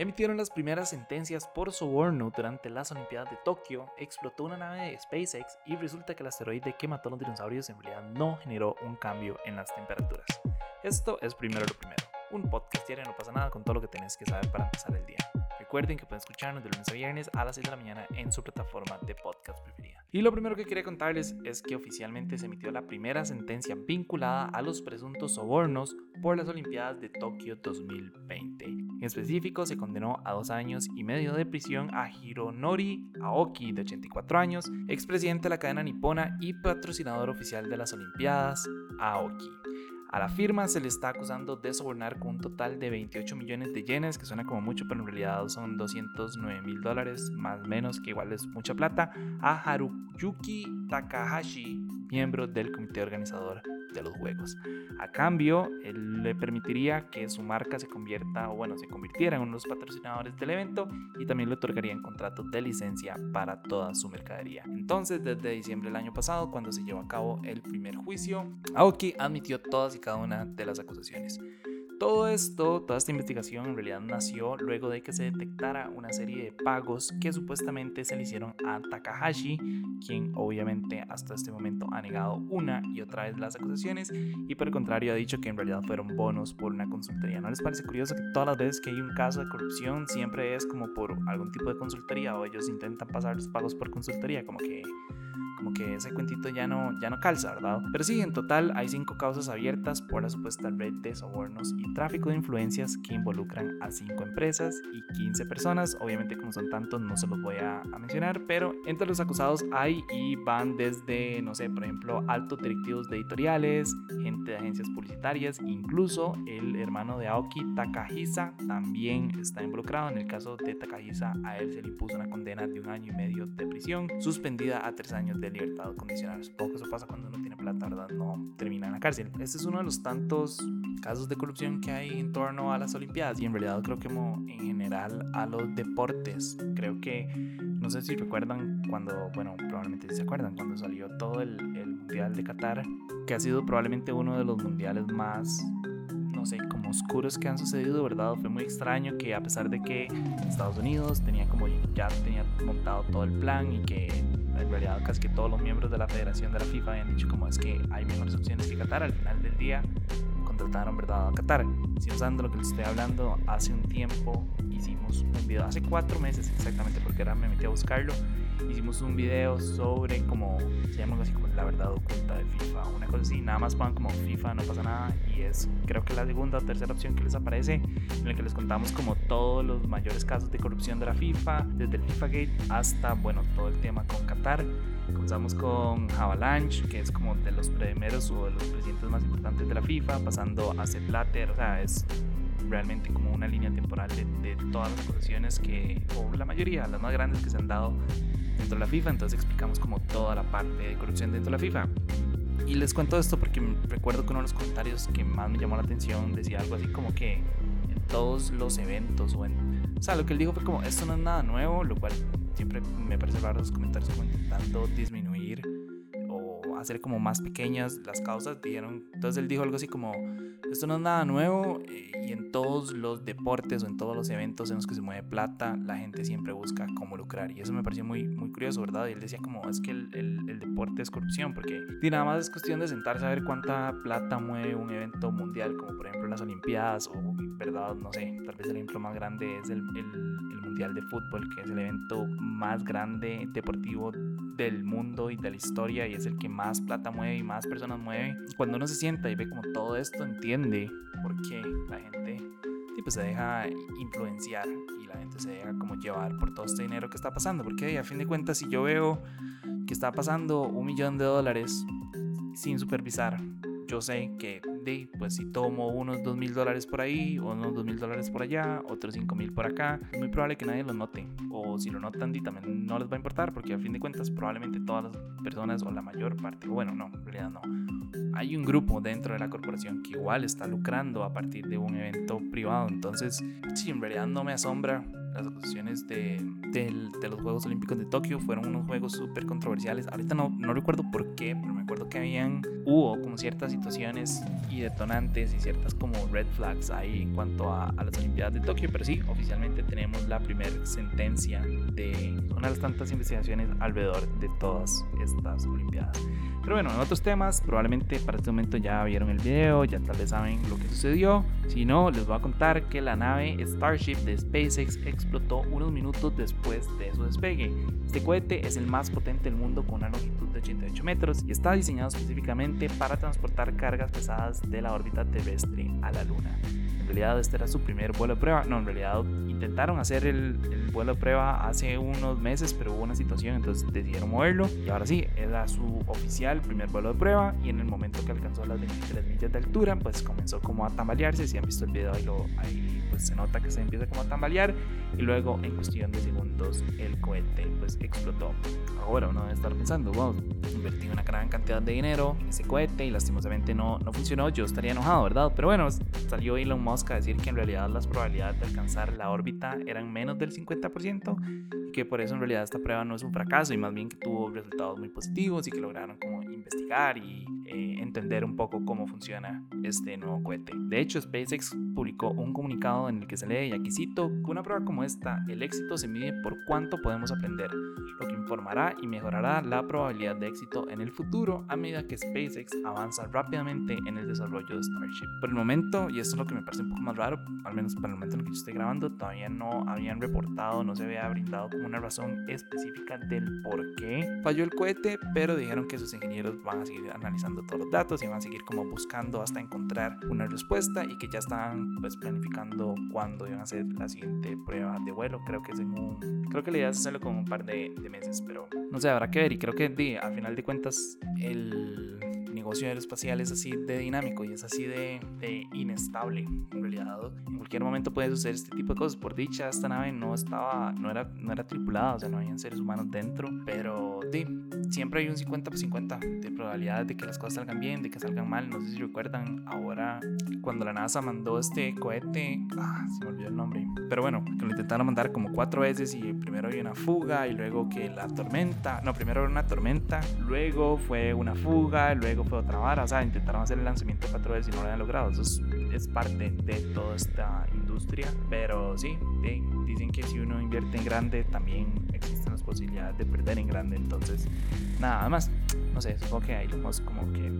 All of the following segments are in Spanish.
emitieron las primeras sentencias por soborno durante las Olimpiadas de Tokio, explotó una nave de SpaceX y resulta que el asteroide que mató a los dinosaurios en realidad no generó un cambio en las temperaturas. Esto es primero lo primero. Un podcast diario no pasa nada con todo lo que tenés que saber para empezar el día. Recuerden que pueden escucharnos de lunes a viernes a las 6 de la mañana en su plataforma de podcast preferida. Y lo primero que quería contarles es que oficialmente se emitió la primera sentencia vinculada a los presuntos sobornos por las Olimpiadas de Tokio 2020. En específico, se condenó a dos años y medio de prisión a Hironori Aoki, de 84 años, expresidente de la cadena nipona y patrocinador oficial de las Olimpiadas, Aoki. A la firma se le está acusando de sobornar con un total de 28 millones de yenes, que suena como mucho, pero en realidad son 209 mil dólares, más o menos, que igual es mucha plata, a Haruyuki Takahashi, miembro del comité organizador de los juegos. A cambio, él le permitiría que su marca se convierta, o bueno, se convirtiera en uno de los patrocinadores del evento y también le otorgarían contratos de licencia para toda su mercadería. Entonces, desde diciembre del año pasado, cuando se llevó a cabo el primer juicio, Aoki admitió todas y cada una de las acusaciones. Todo esto, toda esta investigación en realidad nació luego de que se detectara una serie de pagos que supuestamente se le hicieron a Takahashi, quien obviamente hasta este momento ha negado una y otra vez las acusaciones y por el contrario ha dicho que en realidad fueron bonos por una consultoría. ¿No les parece curioso que todas las veces que hay un caso de corrupción siempre es como por algún tipo de consultoría o ellos intentan pasar los pagos por consultoría? Como que como que ese cuentito ya no, ya no calza, ¿verdad? Pero sí, en total hay cinco causas abiertas por la supuesta red de sobornos y tráfico de influencias que involucran a cinco empresas y 15 personas. Obviamente, como son tantos, no se los voy a, a mencionar, pero entre los acusados hay y van desde, no sé, por ejemplo, altos directivos de editoriales, gente de agencias publicitarias, incluso el hermano de Aoki, Takahisa, también está involucrado. En el caso de Takahisa, a él se le impuso una condena de un año y medio de prisión, suspendida a tres años de libertad condicional. Supongo que eso pasa cuando uno tiene plata, ¿verdad? No termina en la cárcel. Este es uno de los tantos casos de corrupción que hay en torno a las Olimpiadas y en realidad creo que en general a los deportes. Creo que, no sé si recuerdan cuando, bueno, probablemente se acuerdan, cuando salió todo el, el Mundial de Qatar, que ha sido probablemente uno de los mundiales más no sé, como oscuros que han sucedido, ¿verdad? Fue muy extraño que a pesar de que Estados Unidos tenía como ya tenía montado todo el plan y que en realidad casi que todos los miembros de la federación de la FIFA habían dicho como es que hay mejores opciones que Qatar, al final del día contrataron verdad a Qatar. Si usando lo que les estoy hablando, hace un tiempo hicimos un video, hace cuatro meses exactamente, porque ahora me metí a buscarlo, hicimos un video sobre como, se llama así como la verdad oculta de FIFA, una cosa así, nada más pongan como FIFA, no pasa nada, y es creo que la segunda o tercera opción que les aparece, en la que les contamos como todos los mayores casos de corrupción de la FIFA, desde el FIFA Gate hasta, bueno, todo el tema con Qatar. Comenzamos con Avalanche, que es como de los primeros o de los presidentes más importantes de la FIFA, pasando a Sepp o sea, es realmente como una línea temporal de, todas las acusaciones que, o la mayoría, las más grandes que se han dado dentro de la FIFA. Entonces explicamos como toda la parte de corrupción dentro de la FIFA. Y les cuento esto porque recuerdo que uno de los comentarios que más me llamó la atención decía algo así como que en todos los eventos o en... Sea, lo que él dijo fue como, esto no es nada nuevo, lo cual siempre me parece raro los comentarios como intentando hacer como más pequeñas las causas. Dijeron, entonces él dijo algo así como, esto no es nada nuevo eh, y en todos los deportes o en todos los eventos en los que se mueve plata, la gente siempre busca cómo lucrar. Y eso me pareció muy, muy curioso, ¿verdad? Y él decía como, es que el, el, el deporte es corrupción, porque y nada más es cuestión de sentarse a ver cuánta plata mueve un evento mundial, como por ejemplo las Olimpiadas o, ¿verdad? No sé, tal vez el ejemplo más grande es el, el, el Mundial de Fútbol, que es el evento más grande deportivo del mundo y de la historia y es el que más plata mueve y más personas mueve. Cuando uno se sienta y ve como todo esto, entiende por qué la gente pues, se deja influenciar y la gente se deja como llevar por todo este dinero que está pasando. Porque a fin de cuentas, si yo veo que está pasando un millón de dólares sin supervisar, yo sé que de, pues si tomo unos dos mil dólares por ahí, unos dos mil dólares por allá, otros cinco mil por acá, es muy probable que nadie lo note. O si lo notan, y también no les va a importar, porque a fin de cuentas, probablemente todas las personas, o la mayor parte, bueno, no, en realidad no. Hay un grupo dentro de la corporación que igual está lucrando a partir de un evento privado. Entonces, sí, en realidad no me asombra las acusaciones de, de, los Juegos Olímpicos de Tokio fueron unos juegos súper controversiales. Ahorita no, no recuerdo por qué, pero me acuerdo que habían, hubo como ciertas situaciones y detonantes y ciertas como red flags ahí en cuanto a, a las Olimpiadas de Tokio, pero sí, oficialmente tenemos la primera sentencia de una de las tantas investigaciones alrededor de todas estas Olimpiadas. Pero bueno, en otros temas, probablemente para este momento ya vieron el video, ya tal vez saben lo que sucedió. Si no, les voy a contar que la nave Starship de SpaceX explotó unos minutos después de su despegue. Este cohete es el más potente del mundo con una longitud 88 metros y está diseñado específicamente para transportar cargas pesadas de la órbita terrestre a la Luna realidad este era su primer vuelo de prueba. No, en realidad intentaron hacer el, el, vuelo de prueba hace unos meses, pero hubo una situación, entonces decidieron moverlo. Y ahora sí, era su oficial primer vuelo de prueba. Y en el momento que alcanzó las 23 millas de altura, pues comenzó como a tambalearse. Si han visto el video, ahí, lo, ahí pues se nota que se empieza como a tambalear. Y luego, en cuestión de segundos, el cohete pues explotó. Ahora uno debe estar pensando, wow, invertí una gran cantidad de dinero en ese cohete y lastimosamente no, no funcionó. Yo estaría enojado, ¿verdad? Pero bueno, salió Elon Musk a decir que en realidad las probabilidades de alcanzar la órbita eran menos del 50% y que por eso en realidad esta prueba no es un fracaso y más bien que tuvo resultados muy positivos y que lograron como investigar y eh, entender un poco cómo funciona este nuevo cohete. De hecho, SpaceX publicó un comunicado en el que se lee, y aquí cito, que una prueba como esta, el éxito se mide por cuánto podemos aprender, lo que informará y mejorará la probabilidad de éxito en el futuro a medida que SpaceX avanza rápidamente en el desarrollo de Starship. Por el momento, y esto es lo que me parece un poco más raro, al menos para el momento en el que yo estoy grabando, todavía no habían reportado, no se había brindado como una razón específica del por qué falló el cohete, pero dijeron que sus ingenieros van a seguir analizando todos los datos y van a seguir como buscando hasta encontrar una respuesta y que ya están pues planificando cuándo iban a hacer la siguiente prueba de vuelo. Creo que es en un, creo que la idea es hacerlo con un par de, de meses, pero no sé, habrá que ver y creo que al final de cuentas el negocio aeroespacial es así de dinámico y es así de, de, inestable. En realidad, en cualquier momento puede suceder este tipo de cosas. Por dicha, esta nave no estaba, no era, no era tripulada, o sea, no habían seres humanos dentro, pero di, siempre hay un 50 por 50 de probabilidad de que las cosas salgan bien, de que salgan mal. No sé si recuerdan ahora cuando la NASA mandó este cohete, ah, se me olvidó el nombre, pero bueno, que lo intentaron mandar como cuatro veces y primero había una fuga y luego que la tormenta, no, primero era una tormenta, luego fue una fuga, luego fue otra vara, o sea, intentaron hacer el lanzamiento cuatro veces y no lo habían logrado. Eso es, es parte de toda esta industria, pero sí, dicen que si uno invierte en grande también existen las posibilidades de perder en grande, entonces nada más, no sé, supongo que ahí lo más como que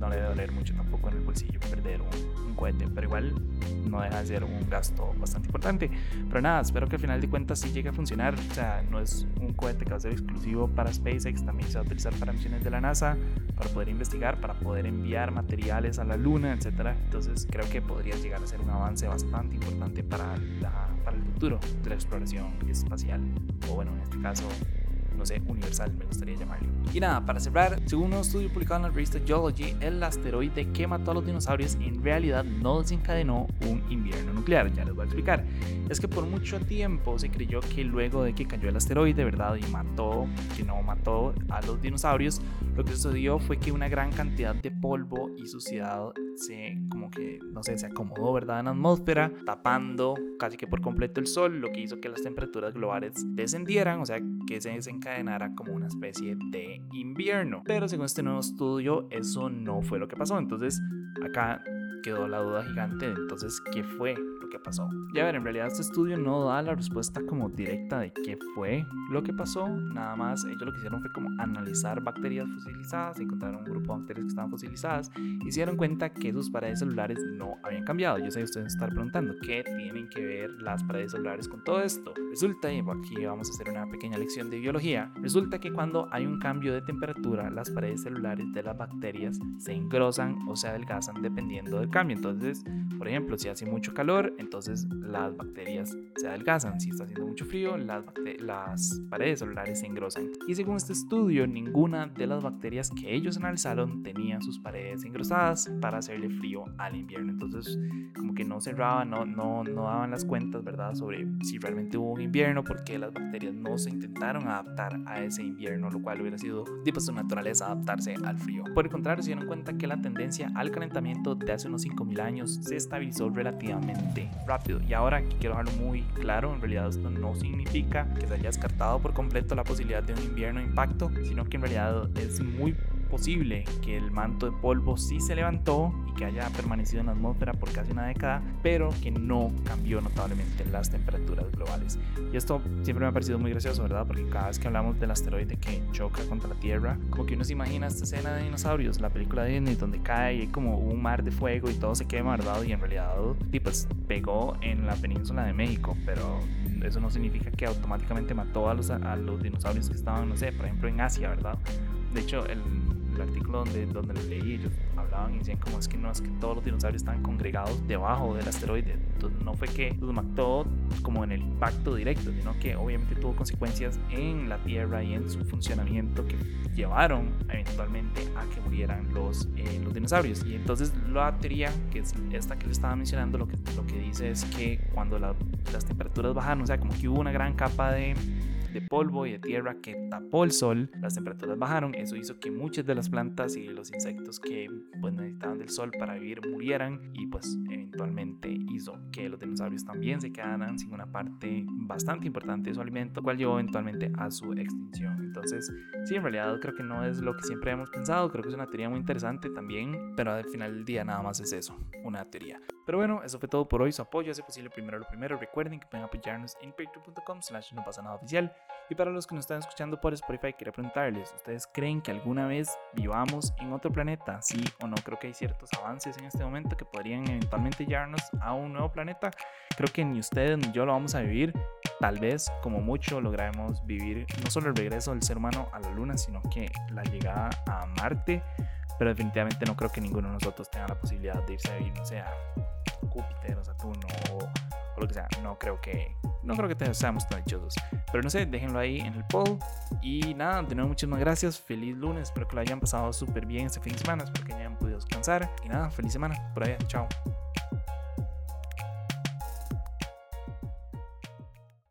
no le debe doler mucho tampoco en el bolsillo perder un, un, cohete, pero igual no deja de ser un gasto bastante importante. Pero nada, espero que al final de cuentas sí llegue a funcionar. O sea, no es un cohete que va a ser exclusivo para SpaceX, también se va a utilizar para misiones de la NASA, para poder investigar, para poder enviar materiales a la Luna, etc. Entonces creo que podría llegar a ser un avance bastante importante para, la, para el futuro de la exploración espacial, o bueno, en este caso no sé, universal, me gustaría llamarlo. Y nada, para cerrar, según un estudio publicado en la revista Geology, el asteroide que mató a los dinosaurios en realidad no desencadenó un invierno nuclear. Ya les voy a explicar. Es que por mucho tiempo se creyó que luego de que cayó el asteroide, ¿verdad? Y mató, que no mató a los dinosaurios, lo que sucedió fue que una gran cantidad de polvo y suciedad se, como que, no sé, se acomodó, ¿verdad? En la atmósfera, tapando casi que por completo el sol, lo que hizo que las temperaturas globales descendieran, o sea, que se desencadenara como una especie de invierno. Pero según este nuevo estudio, eso no fue lo que pasó. Entonces, acá quedó la duda gigante entonces qué fue lo que pasó. Ya ver, en realidad este estudio no da la respuesta como directa de qué fue lo que pasó, nada más ellos lo que hicieron fue como analizar bacterias fosilizadas, encontraron un grupo de bacterias que estaban fosilizadas y se dieron cuenta que sus paredes celulares no habían cambiado. Yo sé que ustedes están preguntando qué tienen que ver las paredes celulares con todo esto. Resulta, y aquí vamos a hacer una pequeña lección de biología, resulta que cuando hay un cambio de temperatura, las paredes celulares de las bacterias se engrosan o se adelgazan dependiendo del cambio. Entonces, por ejemplo, si hace mucho calor, entonces las bacterias se adelgazan. Si está haciendo mucho frío, las, las paredes celulares se engrosan. Y según este estudio, ninguna de las bacterias que ellos analizaron tenía sus paredes engrosadas para hacerle frío al invierno. Entonces, como que no cerraban, no, no, no daban las cuentas, ¿verdad? Sobre si realmente hubo un invierno, porque las bacterias no se intentaron adaptar a ese invierno, lo cual hubiera sido de pues, su naturaleza adaptarse al frío. Por el contrario, se dieron cuenta que la tendencia al calentamiento de hace unos 5.000 años se estabilizó relativamente rápido. Y ahora quiero dejarlo muy claro, en realidad esto no significa que se haya descartado por completo la posibilidad de un invierno impacto, sino que en realidad es muy posible que el manto de polvo sí se levantó y que haya permanecido en la atmósfera por casi una década, pero que no cambió notablemente las temperaturas globales. Y esto siempre me ha parecido muy gracioso, ¿verdad? Porque cada vez que hablamos del asteroide que choca contra la Tierra, como que uno se imagina esta escena de dinosaurios, la película de Disney, donde cae y hay como un mar de fuego y todo se quema, ¿verdad? Y en realidad, pues pegó en la península de México, pero eso no significa que automáticamente mató a los, a los dinosaurios que estaban, no sé, por ejemplo en Asia, ¿verdad? De hecho, el, el artículo donde, donde lo leí, ellos hablaban y decían como es que no es que todos los dinosaurios están congregados debajo del asteroide. No fue que los mató como en el impacto directo, sino que obviamente tuvo consecuencias en la Tierra y en su funcionamiento que llevaron eventualmente a que murieran los, eh, los dinosaurios. Y entonces la teoría, que es esta que le estaba mencionando, lo que, lo que dice es que cuando las temperaturas bajaron, o sea, como que hubo una gran capa de de polvo y de tierra que tapó el sol, las temperaturas bajaron, eso hizo que muchas de las plantas y los insectos que pues, necesitaban del sol para vivir murieran y pues eventualmente hizo que los dinosaurios también se quedaran sin una parte bastante importante de su alimento, cual llevó eventualmente a su extinción. Entonces, sí, en realidad creo que no es lo que siempre hemos pensado, creo que es una teoría muy interesante también, pero al final del día nada más es eso, una teoría. Pero bueno, eso fue todo por hoy. Su apoyo hace posible primero lo primero. Recuerden que pueden apoyarnos en patreon.com slash no pasa nada oficial. Y para los que nos están escuchando por Spotify, quería preguntarles, ¿ustedes creen que alguna vez vivamos en otro planeta? Sí o no, creo que hay ciertos avances en este momento que podrían eventualmente llevarnos a un nuevo planeta. Creo que ni ustedes ni yo lo vamos a vivir. Tal vez, como mucho, lograremos vivir no solo el regreso del ser humano a la Luna, sino que la llegada a Marte. Pero definitivamente no creo que ninguno de nosotros tenga la posibilidad de irse a vivir, no sé, Júpiter o Saturno o, lo que sea. No creo que no creo que seamos tan dichosos. Pero no sé, déjenlo ahí en el poll. Y nada, de nuevo muchísimas gracias. Feliz lunes. Espero que lo hayan pasado súper bien este fin de semana. Espero que hayan podido descansar. Y nada, feliz semana. Por allá. Chao.